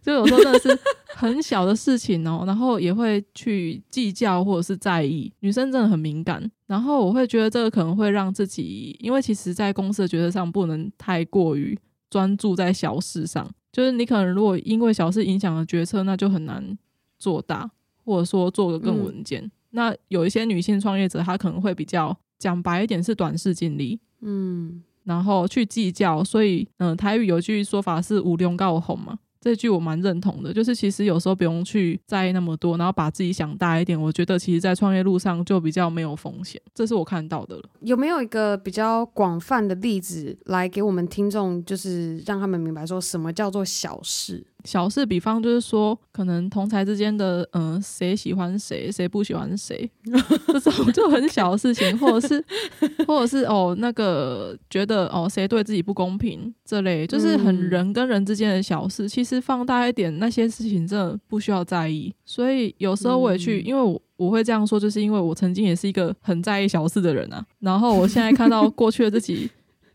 Speaker 1: 就有时候真的是很小的事情哦，然后也会去计较或者是在意。女生真的很敏感，然后我会觉得这个可能会让自己，因为其实，在公司的决策上不能太过于专注在小事上。就是你可能如果因为小事影响了决策，那就很难做大，或者说做得更稳健。嗯。那有一些女性创业者，她可能会比较讲白一点是短视近利。嗯。然后去计较，所以嗯、台语有句说法是“五龙告红”嘛，这句我蛮认同的。就是其实有时候不用去在意那么多，然后把自己想大一点。我觉得其实，在创业路上就比较没有风险，这是我看到的了。
Speaker 2: 有没有一个比较广泛的例子来给我们听众，就是让他们明白说什么叫做小事？
Speaker 1: 小事，比方就是说，可能同才之间的，嗯、呃，谁喜欢谁，谁不喜欢谁，这种就很小的事情，或者是，或者是哦，那个觉得哦，谁对自己不公平，这类就是很人跟人之间的小事。其实放大一点，那些事情真的不需要在意。所以有时候我也去，因为我我会这样说，就是因为我曾经也是一个很在意小事的人啊。然后我现在看到过去的自己。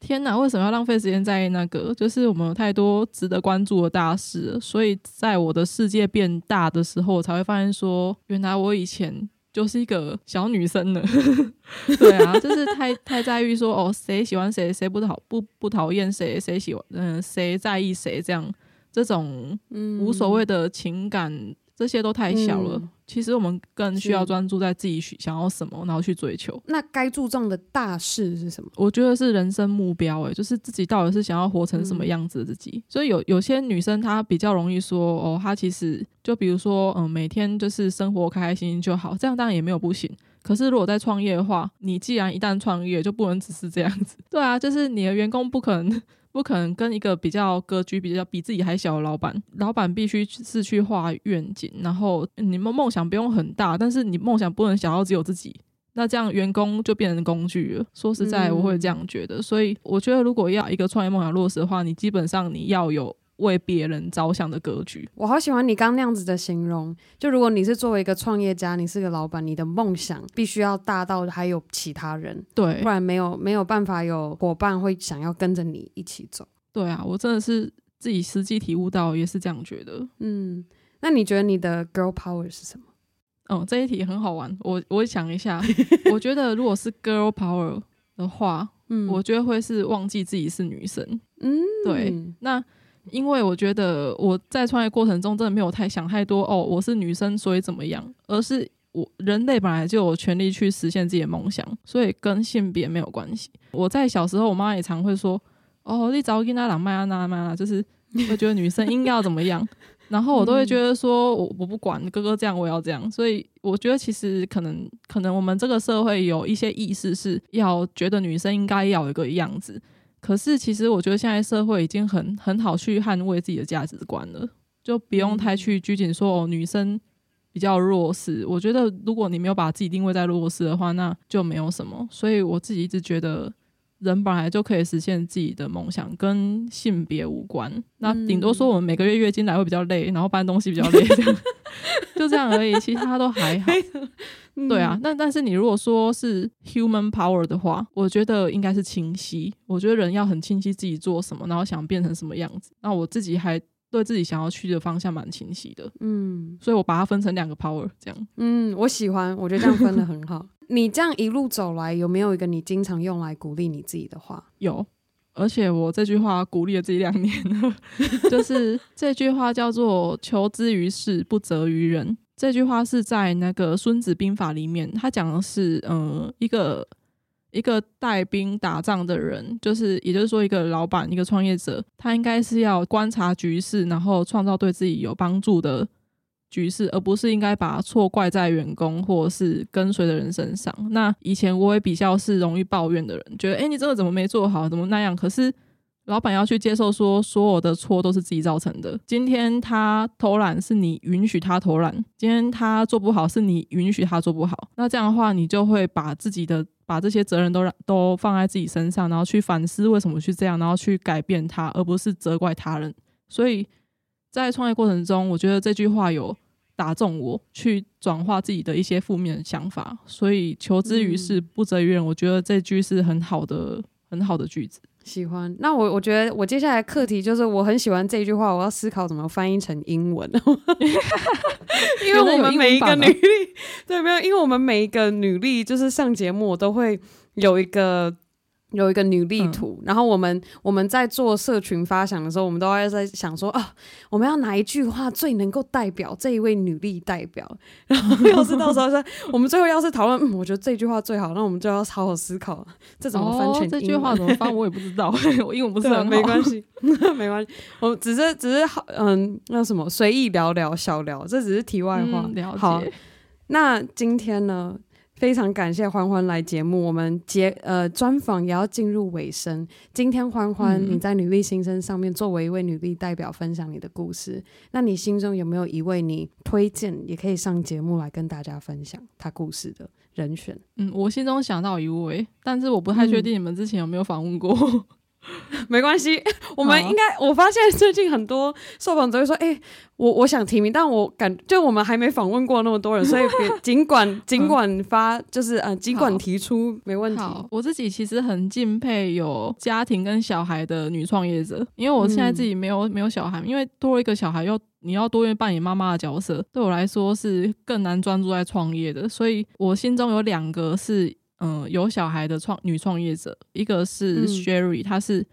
Speaker 1: 天哪，为什么要浪费时间在那个？就是我们有太多值得关注的大事，所以在我的世界变大的时候，我才会发现说，原来我以前就是一个小女生呢。对啊，就是太太在意说哦，谁喜欢谁，谁不讨不不讨厌谁，谁喜欢嗯，谁在意谁这样这种无所谓的情感这些都太小了。
Speaker 2: 嗯、
Speaker 1: 其实我们更需要专注在自己想要什么，然后去追求。
Speaker 2: 那该注重的大事是什么？
Speaker 1: 我觉得是人生目标、欸，诶，就是自己到底是想要活成什么样子的自己。嗯、所以有有些女生她比较容易说，哦，她其实就比如说，嗯，每天就是生活开开心心就好，这样当然也没有不行。可是如果在创业的话，你既然一旦创业，就不能只是这样子。对啊，就是你的员工不可能。不可能跟一个比较格局比较比自己还小的老板，老板必须是去画愿景，然后你们梦想不用很大，但是你梦想不能小到只有自己，那这样员工就变成工具了。说实在，我会这样觉得，嗯、所以我觉得如果要一个创业梦想落实的话，你基本上你要有。为别人着想的格局，
Speaker 2: 我好喜欢你刚那样子的形容。就如果你是作为一个创业家，你是个老板，你的梦想必须要大到还有其他人，
Speaker 1: 对，
Speaker 2: 不然没有没有办法有伙伴会想要跟着你一起走。
Speaker 1: 对啊，我真的是自己实际体悟到，也是这样觉得。
Speaker 2: 嗯，那你觉得你的 girl power 是什么？
Speaker 1: 哦，这一题很好玩。我我想一下，我觉得如果是 girl power 的话，嗯，我觉得会是忘记自己是女生。嗯，对，那。因为我觉得我在创业过程中真的没有太想太多哦，我是女生所以怎么样，而是我人类本来就有权利去实现自己的梦想，所以跟性别没有关系。我在小时候，我妈也常会说：“哦，你早跟他讲麦啊那麦啊，就是会觉得女生应该要怎么样。”然后我都会觉得说：“我我不管哥哥这样，我要这样。”所以我觉得其实可能可能我们这个社会有一些意识是要觉得女生应该要有一个样子。可是，其实我觉得现在社会已经很很好去捍卫自己的价值观了，就不用太去拘谨说哦，女生比较弱势。我觉得，如果你没有把自己定位在弱势的话，那就没有什么。所以我自己一直觉得，人本来就可以实现自己的梦想，跟性别无关。那顶多说我们每个月月经来会比较累，然后搬东西比较累，这样 就这样而已，其他都还好。嗯、对啊，那但是你如果说是 human power 的话，我觉得应该是清晰。我觉得人要很清晰自己做什么，然后想变成什么样子。那我自己还对自己想要去的方向蛮清晰的。嗯，所以我把它分成两个 power 这样。
Speaker 2: 嗯，我喜欢，我觉得这样分的很好。你这样一路走来，有没有一个你经常用来鼓励你自己的话？
Speaker 1: 有，而且我这句话鼓励了自己两年了，就是这句话叫做“求之于事，不责于人”。这句话是在那个《孙子兵法》里面，他讲的是，呃，一个一个带兵打仗的人，就是也就是说，一个老板、一个创业者，他应该是要观察局势，然后创造对自己有帮助的局势，而不是应该把错怪在员工或是跟随的人身上。那以前我也比较是容易抱怨的人，觉得，诶，你这个怎么没做好，怎么那样？可是。老板要去接受说，所有的错都是自己造成的。今天他偷懒，是你允许他偷懒；今天他做不好，是你允许他做不好。那这样的话，你就会把自己的把这些责任都让都放在自己身上，然后去反思为什么去这样，然后去改变他，而不是责怪他人。所以在创业过程中，我觉得这句话有打中我，去转化自己的一些负面的想法。所以求之于事，不责于人。我觉得这句是很好的、很好的句子。
Speaker 2: 喜欢，那我我觉得我接下来课题就是我很喜欢这句话，我要思考怎么翻译成英文，因为我们每一个女力，对，没有，因为我们每一个女力就是上节目我都会有一个。有一个女力图，嗯、然后我们我们在做社群发想的时候，我们都要在想说啊，我们要哪一句话最能够代表这一位女力代表？然后要是到时候说我们最后要是讨论，嗯，我觉得这句话最好，那我们就要好好思考这怎么翻成英文。
Speaker 1: 这句话怎么翻我也不知道，我英文不是很好，
Speaker 2: 没关系，没关系，我只是只是好，嗯，那什么随意聊聊小聊，这只是题外话。
Speaker 1: 嗯、了解。
Speaker 2: 好，那今天呢？非常感谢欢欢来节目，我们节呃专访也要进入尾声。今天欢欢你在女力新生上面作为一位女力代表分享你的故事，那你心中有没有一位你推荐也可以上节目来跟大家分享他故事的人选？
Speaker 1: 嗯，我心中想到一位，但是我不太确定你们之前有没有访问过。嗯
Speaker 2: 没关系，我们应该我发现最近很多受访者会说，哎、欸，我我想提名，但我感就我们还没访问过那么多人，所以 尽管尽管发就是嗯尽管提出没问题。
Speaker 1: 我自己其实很敬佩有家庭跟小孩的女创业者，因为我现在自己没有没有小孩，因为多一个小孩又你要多愿扮演妈妈的角色，对我来说是更难专注在创业的，所以我心中有两个是。嗯，有小孩的创女创业者，一个是 Sherry，她、嗯、是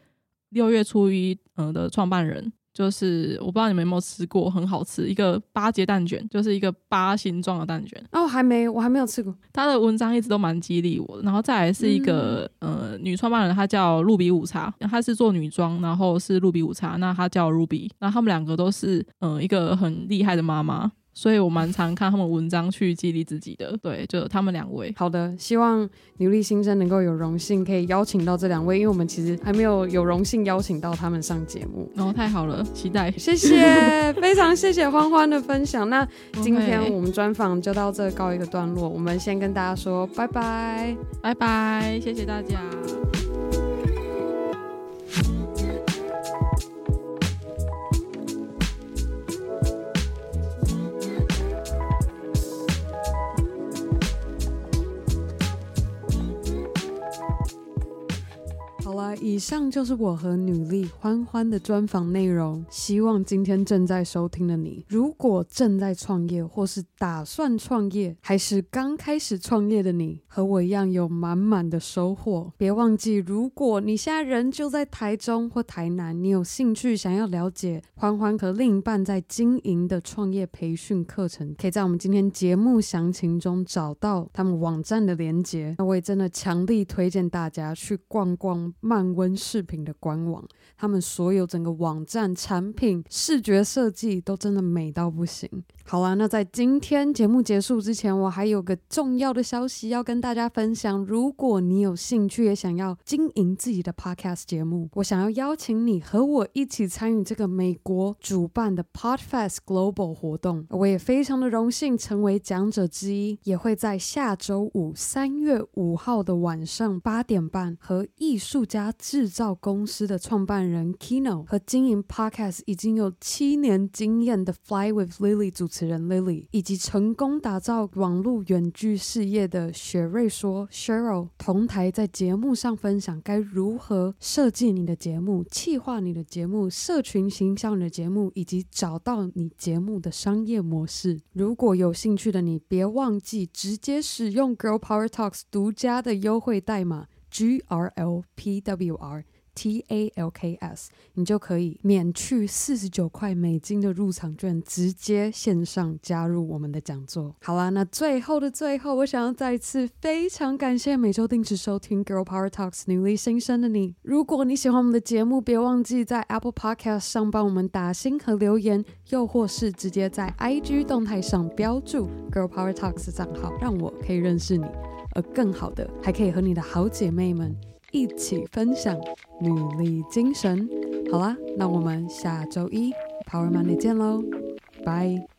Speaker 1: 六月初一呃的创办人，就是我不知道你们有没有吃过，很好吃，一个八节蛋卷，就是一个八形状的蛋卷。
Speaker 2: 哦，还没，我还没有吃过。
Speaker 1: 她的文章一直都蛮激励我的。然后再来是一个、嗯、呃女创办人，她叫露比午茶，她是做女装，然后是露比午茶，那她叫 Ruby，那他们两个都是嗯、呃、一个很厉害的妈妈。所以我蛮常看他们文章去激励自己的，对，就他们两位。
Speaker 2: 好的，希望女力新生能够有荣幸可以邀请到这两位，因为我们其实还没有有荣幸邀请到他们上节目。
Speaker 1: 哦，太好了，期待。
Speaker 2: 谢谢，非常谢谢欢欢的分享。那 今天我们专访就到这告一个段落，我们先跟大家说拜拜，
Speaker 1: 拜拜，谢谢大家。
Speaker 2: 以上就是我和女力欢欢的专访内容。希望今天正在收听的你，如果正在创业，或是打算创业，还是刚开始创业的你，和我一样有满满的收获。别忘记，如果你现在人就在台中或台南，你有兴趣想要了解欢欢和另一半在经营的创业培训课程，可以在我们今天节目详情中找到他们网站的连接。那我也真的强力推荐大家去逛逛漫温视频的官网，他们所有整个网站产品视觉设计都真的美到不行。好啦，那在今天节目结束之前，我还有个重要的消息要跟大家分享。如果你有兴趣也想要经营自己的 podcast 节目，我想要邀请你和我一起参与这个美国主办的 Podfest Global 活动。我也非常的荣幸成为讲者之一，也会在下周五三月五号的晚上八点半和艺术家制造公司的创办人 Kino 和经营 podcast 已经有七年经验的 Fly with Lily 组。主持人 Lily 以及成功打造网络远距事业的雪瑞说 Cheryl 同台在节目上分享该如何设计你的节目、企划你的节目、社群形象的节目，以及找到你节目的商业模式。如果有兴趣的你，别忘记直接使用 Girl Power Talks 独家的优惠代码 GRLPWR。T A L K S，你就可以免去四十九块美金的入场券，直接线上加入我们的讲座。好啦，那最后的最后，我想要再次非常感谢每周定时收听 Girl Power Talks 女力新生的你。如果你喜欢我们的节目，别忘记在 Apple Podcast 上帮我们打星和留言，又或是直接在 IG 动态上标注 Girl Power Talks 账号，让我可以认识你。而更好的，还可以和你的好姐妹们。一起分享努力精神。好啦，那我们下周一 Power Monday 见喽，拜。